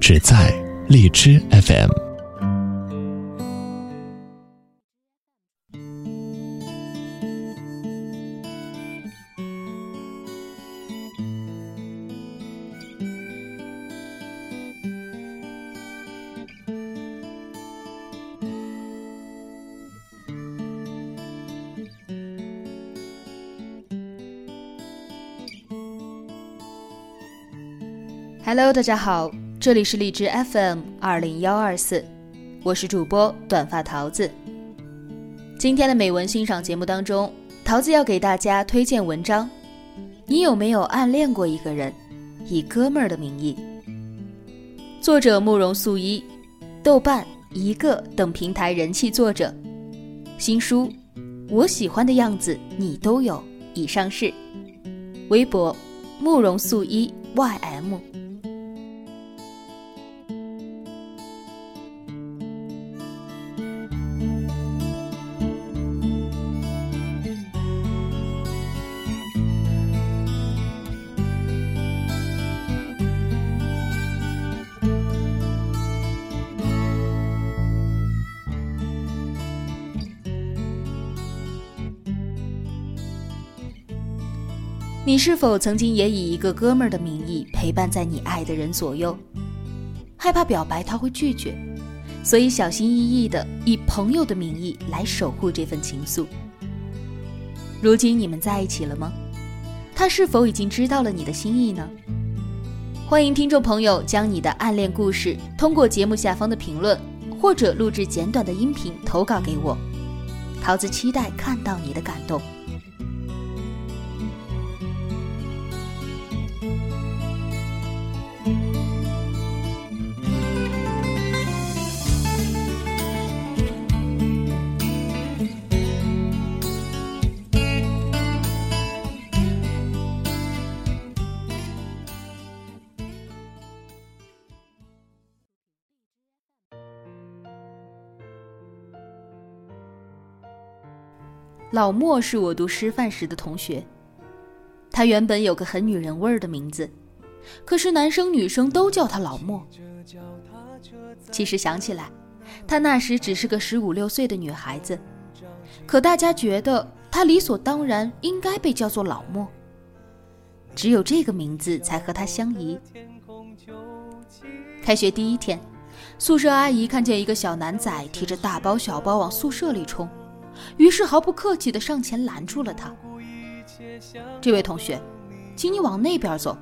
只在荔枝 FM。Hello，大家好。这里是荔枝 FM 二零幺二四，我是主播短发桃子。今天的美文欣赏节目当中，桃子要给大家推荐文章。你有没有暗恋过一个人，以哥们儿的名义？作者慕容素一，豆瓣、一个等平台人气作者。新书《我喜欢的样子你都有》已上市。微博：慕容素一 ym。是否曾经也以一个哥们儿的名义陪伴在你爱的人左右？害怕表白他会拒绝，所以小心翼翼的以朋友的名义来守护这份情愫。如今你们在一起了吗？他是否已经知道了你的心意呢？欢迎听众朋友将你的暗恋故事通过节目下方的评论或者录制简短的音频投稿给我，桃子期待看到你的感动。老莫是我读师范时的同学，他原本有个很女人味儿的名字，可是男生女生都叫他老莫。其实想起来，他那时只是个十五六岁的女孩子，可大家觉得他理所当然应该被叫做老莫，只有这个名字才和他相宜。开学第一天，宿舍阿姨看见一个小男仔提着大包小包往宿舍里冲。于是毫不客气地上前拦住了他。这位同学，请你往那边走，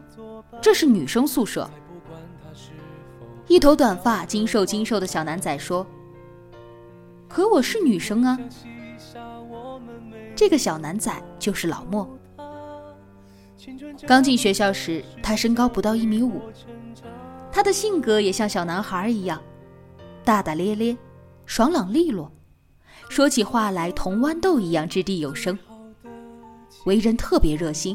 这是女生宿舍。一头短发、精瘦精瘦的小男仔说：“可我是女生啊。”这个小男仔就是老莫。刚进学校时，他身高不到一米五，他的性格也像小男孩一样，大大咧咧，爽朗利落。说起话来同豌豆一样掷地有声，为人特别热心，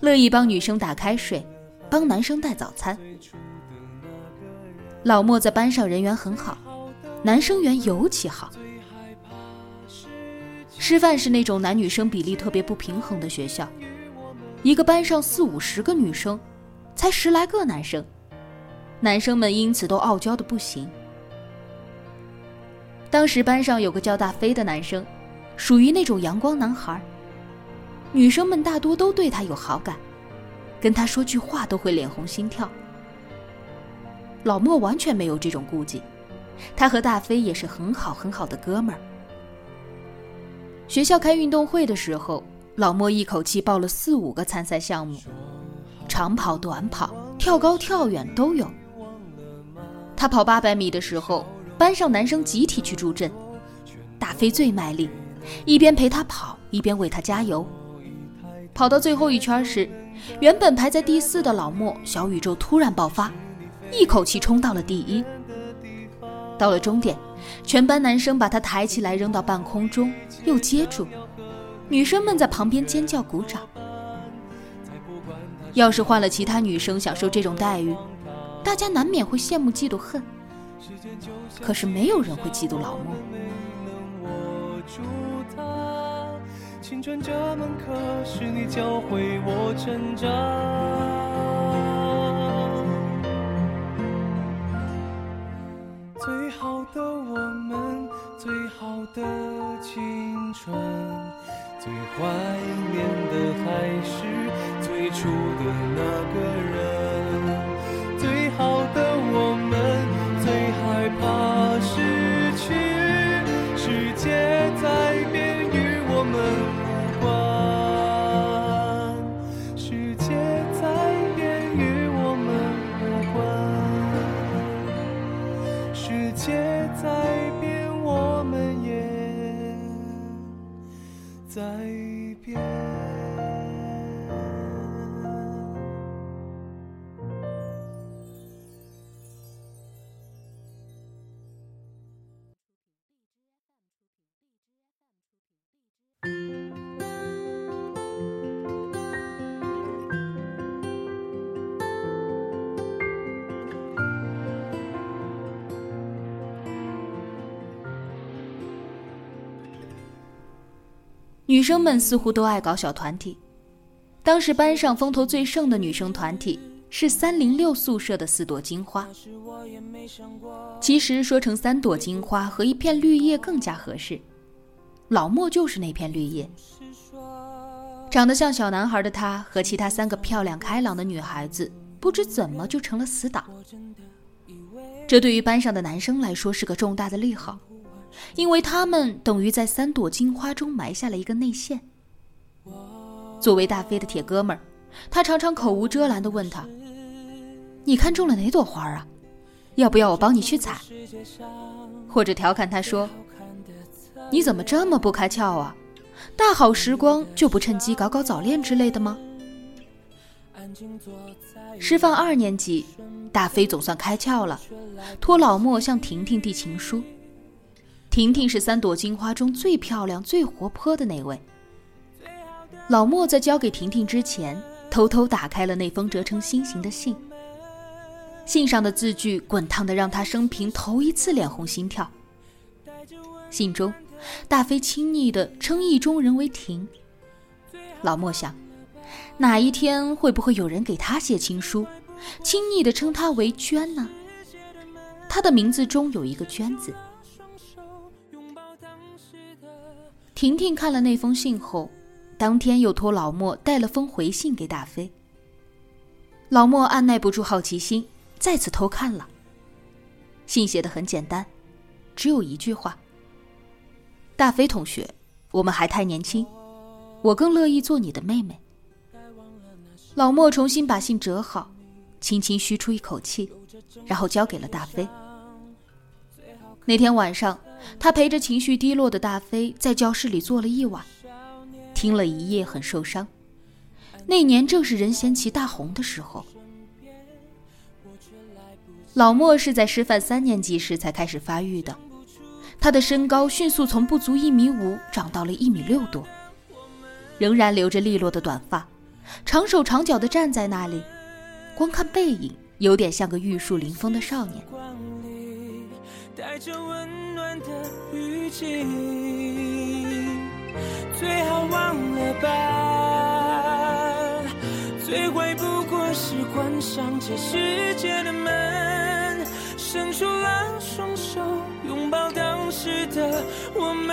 乐意帮女生打开水，帮男生带早餐。老莫在班上人缘很好，男生缘尤其好。师范是那种男女生比例特别不平衡的学校，一个班上四五十个女生，才十来个男生，男生们因此都傲娇的不行。当时班上有个叫大飞的男生，属于那种阳光男孩。女生们大多都对他有好感，跟他说句话都会脸红心跳。老莫完全没有这种顾忌，他和大飞也是很好很好的哥们儿。学校开运动会的时候，老莫一口气报了四五个参赛项目，长跑、短跑、跳高、跳远都有。他跑八百米的时候。班上男生集体去助阵，大飞最卖力，一边陪他跑，一边为他加油。跑到最后一圈时，原本排在第四的老莫小宇宙突然爆发，一口气冲到了第一。到了终点，全班男生把他抬起来扔到半空中，又接住，女生们在旁边尖叫鼓掌。要是换了其他女生享受这种待遇，大家难免会羡慕嫉妒恨。可是没有人会嫉妒老莫。青春这门课是你教会我成长。最好的我们，最好的青春，最怀念的还是最初的那个人。在一边。女生们似乎都爱搞小团体。当时班上风头最盛的女生团体是三零六宿舍的四朵金花。其实说成三朵金花和一片绿叶更加合适。老莫就是那片绿叶。长得像小男孩的他和其他三个漂亮开朗的女孩子，不知怎么就成了死党。这对于班上的男生来说是个重大的利好。因为他们等于在三朵金花中埋下了一个内线。作为大飞的铁哥们儿，他常常口无遮拦地问他：“你看中了哪朵花啊？要不要我帮你去采？”或者调侃他说：“你怎么这么不开窍啊？大好时光就不趁机搞搞早恋之类的吗？”师范二年级，大飞总算开窍了，托老莫向婷婷递情书。婷婷是三朵金花中最漂亮、最活泼的那位。老莫在交给婷婷之前，偷偷打开了那封折成心形的信。信上的字句滚烫的让他生平头一次脸红心跳。信中，大飞亲昵的称意中人为婷。老莫想，哪一天会不会有人给他写情书，亲昵的称他为娟呢？他的名字中有一个娟字。婷婷看了那封信后，当天又托老莫带了封回信给大飞。老莫按耐不住好奇心，再次偷看了。信写的很简单，只有一句话：“大飞同学，我们还太年轻，我更乐意做你的妹妹。”老莫重新把信折好，轻轻吁出一口气，然后交给了大飞。那天晚上。他陪着情绪低落的大飞在教室里坐了一晚，听了一夜，很受伤。那年正是任贤齐大红的时候。老莫是在师范三年级时才开始发育的，他的身高迅速从不足一米五长到了一米六多，仍然留着利落的短发，长手长脚的站在那里，光看背影，有点像个玉树临风的少年。的语气，最好忘了吧。最坏不过是关上这世界的门，伸出了双手拥抱当时的我们。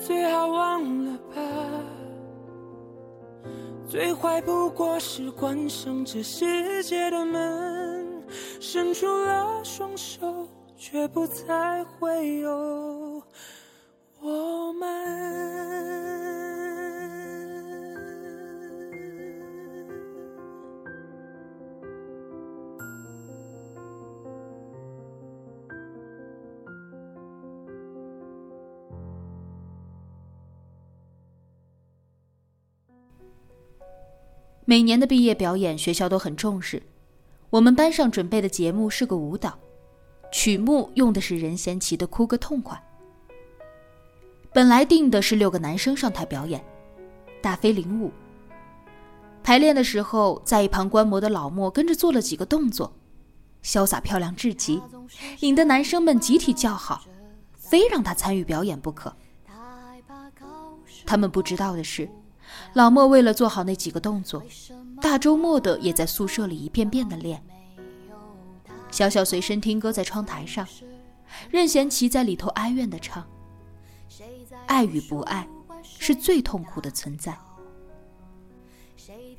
最好忘了吧。最坏不过是关上这世界的门。伸出了双手，却不再会有我们。每年的毕业表演，学校都很重视。我们班上准备的节目是个舞蹈，曲目用的是任贤齐的《哭个痛快》。本来定的是六个男生上台表演，大飞领舞。排练的时候，在一旁观摩的老莫跟着做了几个动作，潇洒漂亮至极，引得男生们集体叫好，非让他参与表演不可。他们不知道的是，老莫为了做好那几个动作，大周末的也在宿舍里一遍遍的练。小小随身听搁在窗台上，任贤齐在里头哀怨的唱：“爱与不爱，是最痛苦的存在。”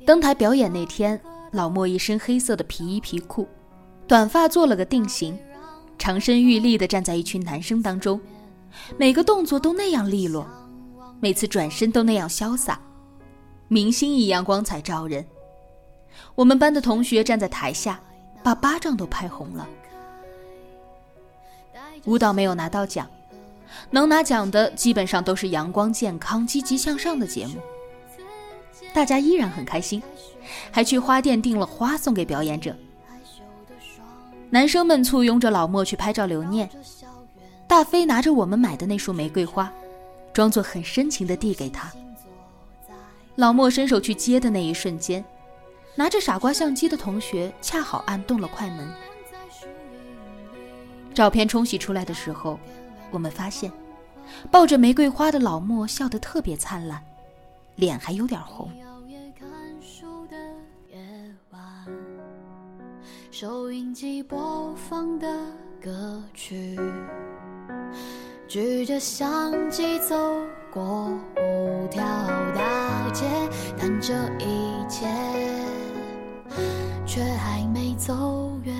登台表演那天，老莫一身黑色的皮衣皮裤，短发做了个定型，长身玉立的站在一群男生当中，每个动作都那样利落，每次转身都那样潇洒，明星一样光彩照人。我们班的同学站在台下，把巴掌都拍红了。舞蹈没有拿到奖，能拿奖的基本上都是阳光健康、积极向上的节目。大家依然很开心，还去花店订了花送给表演者。男生们簇拥着老莫去拍照留念。大飞拿着我们买的那束玫瑰花，装作很深情地递给他。老莫伸手去接的那一瞬间，拿着傻瓜相机的同学恰好按动了快门。照片冲洗出来的时候，我们发现，抱着玫瑰花的老莫笑得特别灿烂。脸还有点红。收音机播放的歌曲，举着相机走过五条大街，但这一切却还没走远。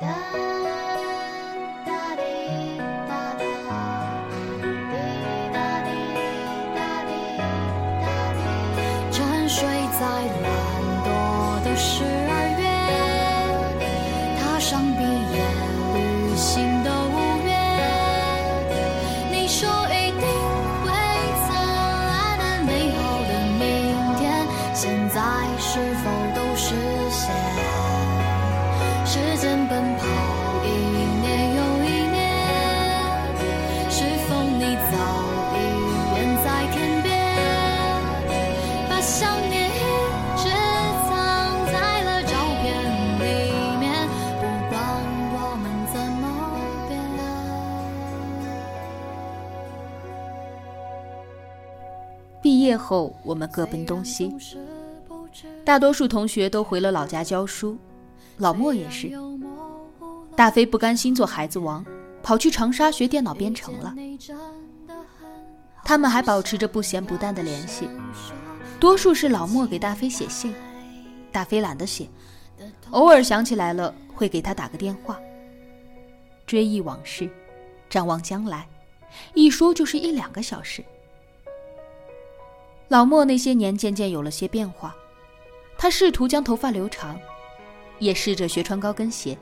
哒哒滴哒哒，滴答滴哒滴哒滴。沉睡在懒惰的时。毕业后，我们各奔东西。大多数同学都回了老家教书，老莫也是。大飞不甘心做孩子王，跑去长沙学电脑编程了。他们还保持着不咸不淡的联系，多数是老莫给大飞写信，大飞懒得写，偶尔想起来了会给他打个电话。追忆往事，展望将来，一说就是一两个小时。老莫那些年渐渐有了些变化，他试图将头发留长，也试着学穿高跟鞋。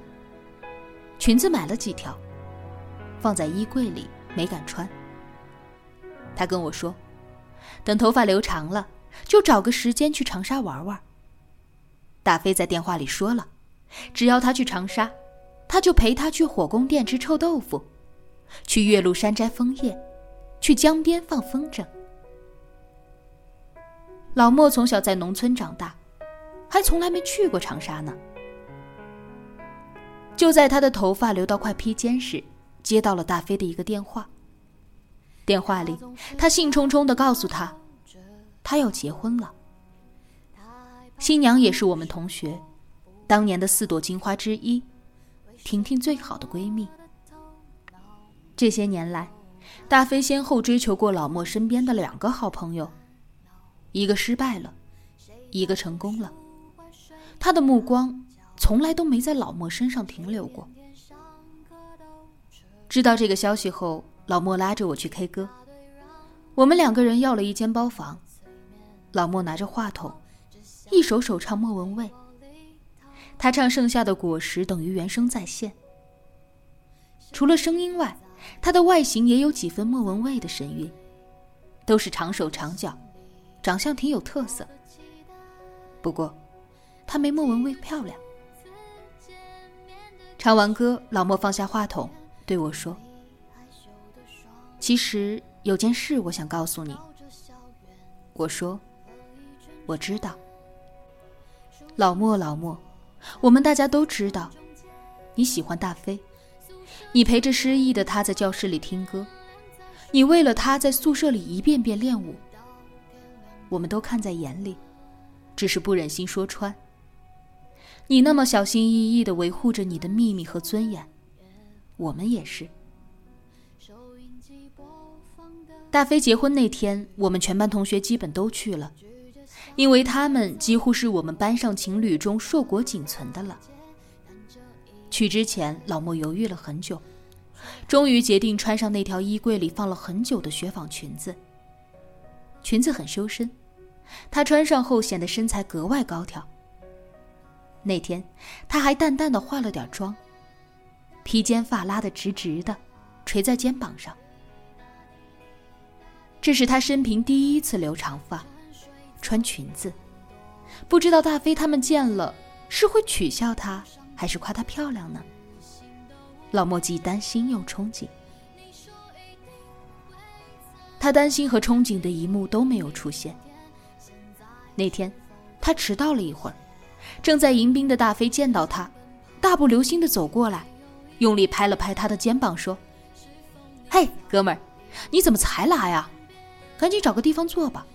裙子买了几条，放在衣柜里没敢穿。他跟我说，等头发留长了，就找个时间去长沙玩玩。大飞在电话里说了，只要他去长沙，他就陪他去火宫殿吃臭豆腐，去岳麓山摘枫叶，去江边放风筝。老莫从小在农村长大，还从来没去过长沙呢。就在他的头发留到快披肩时，接到了大飞的一个电话。电话里，他兴冲冲的告诉他，他要结婚了。新娘也是我们同学，当年的四朵金花之一，婷婷最好的闺蜜。这些年来，大飞先后追求过老莫身边的两个好朋友。一个失败了，一个成功了。他的目光从来都没在老莫身上停留过。知道这个消息后，老莫拉着我去 K 歌。我们两个人要了一间包房。老莫拿着话筒，一首首唱莫文蔚。他唱《盛夏的果实》，等于原声再现。除了声音外，他的外形也有几分莫文蔚的神韵，都是长手长脚，长相挺有特色。不过，她没莫文蔚漂亮。唱完歌，老莫放下话筒对我说：“其实有件事我想告诉你。”我说：“我知道。”老莫，老莫，我们大家都知道，你喜欢大飞，你陪着失忆的他在教室里听歌，你为了他在宿舍里一遍遍练舞。我们都看在眼里，只是不忍心说穿。你那么小心翼翼的维护着你的秘密和尊严，我们也是。大飞结婚那天，我们全班同学基本都去了，因为他们几乎是我们班上情侣中硕果仅存的了。去之前，老莫犹豫了很久，终于决定穿上那条衣柜里放了很久的雪纺裙子。裙子很修身，她穿上后显得身材格外高挑。那天，她还淡淡的化了点妆，披肩发拉得直直的，垂在肩膀上。这是她生平第一次留长发，穿裙子。不知道大飞他们见了是会取笑她，还是夸她漂亮呢？老莫既担心又憧憬。他担心和憧憬的一幕都没有出现。那天，他迟到了一会儿。正在迎宾的大飞见到他，大步流星的走过来，用力拍了拍他的肩膀，说：“嘿，哥们儿，你怎么才来呀？赶紧找个地方坐吧。”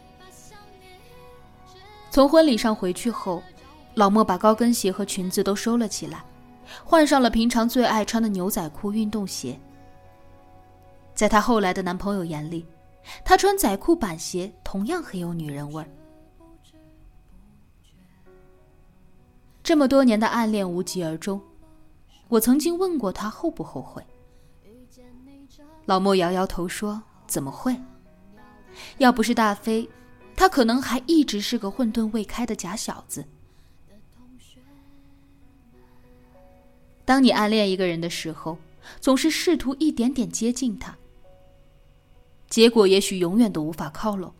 从婚礼上回去后，老莫把高跟鞋和裙子都收了起来，换上了平常最爱穿的牛仔裤、运动鞋。在她后来的男朋友眼里，他穿仔裤、板鞋同样很有女人味儿。这么多年的暗恋无疾而终，我曾经问过他后不后悔。老莫摇摇头说：“怎么会？要不是大飞，他可能还一直是个混沌未开的假小子。当你暗恋一个人的时候，总是试图一点点接近他，结果也许永远都无法靠拢。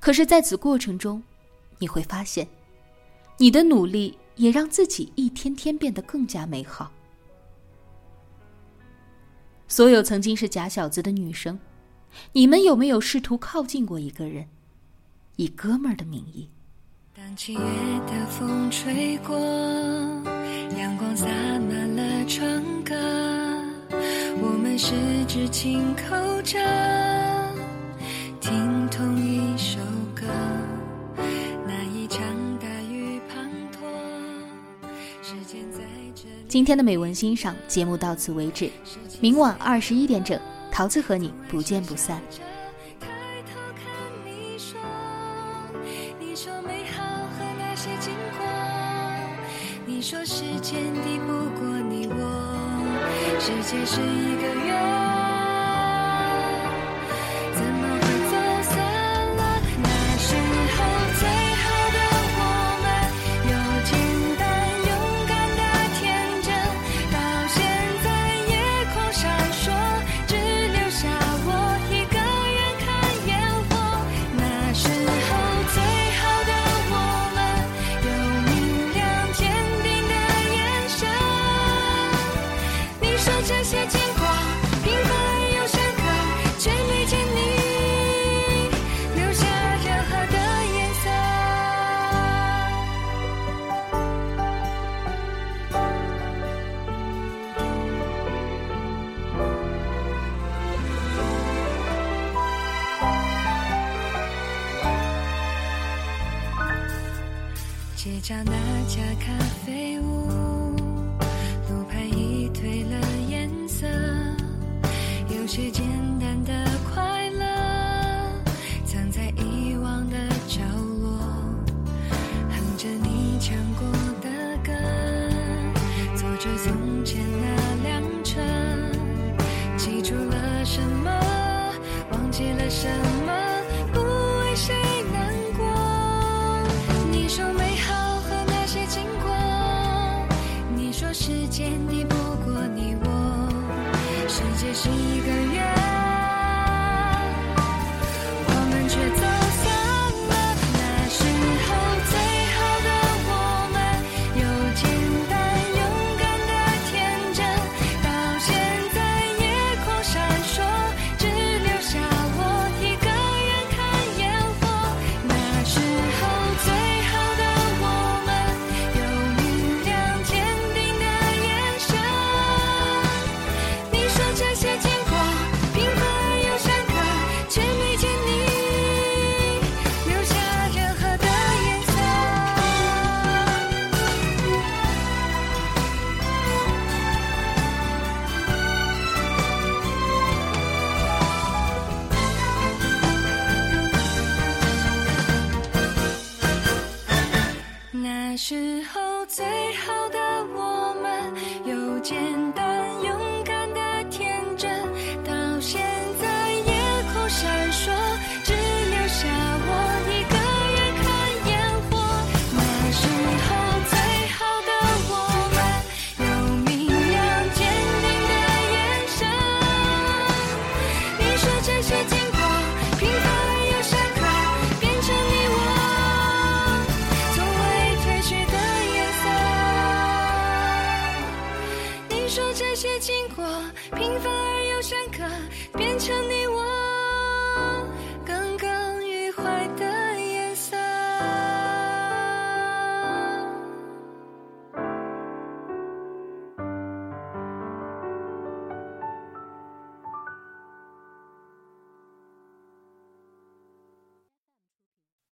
可是，在此过程中，你会发现，你的努力。”也让自己一天天变得更加美好。所有曾经是假小子的女生，你们有没有试图靠近过一个人，以哥们儿的名义？当七月的风吹过，阳光洒满了窗格，们十指紧扣着，听同一首歌。那一场大雨滂沱。时间在这今天的美文欣赏节目到此为止，明晚二十一点整，桃子和你不见不散。你说时间抵不过你我，世界是一个圆。街角那家咖啡屋，路牌已褪了颜色，有些简单的快乐，藏在遗忘的角落，哼着你唱过的歌，坐着从前那辆车，记住了什么，忘记了什么。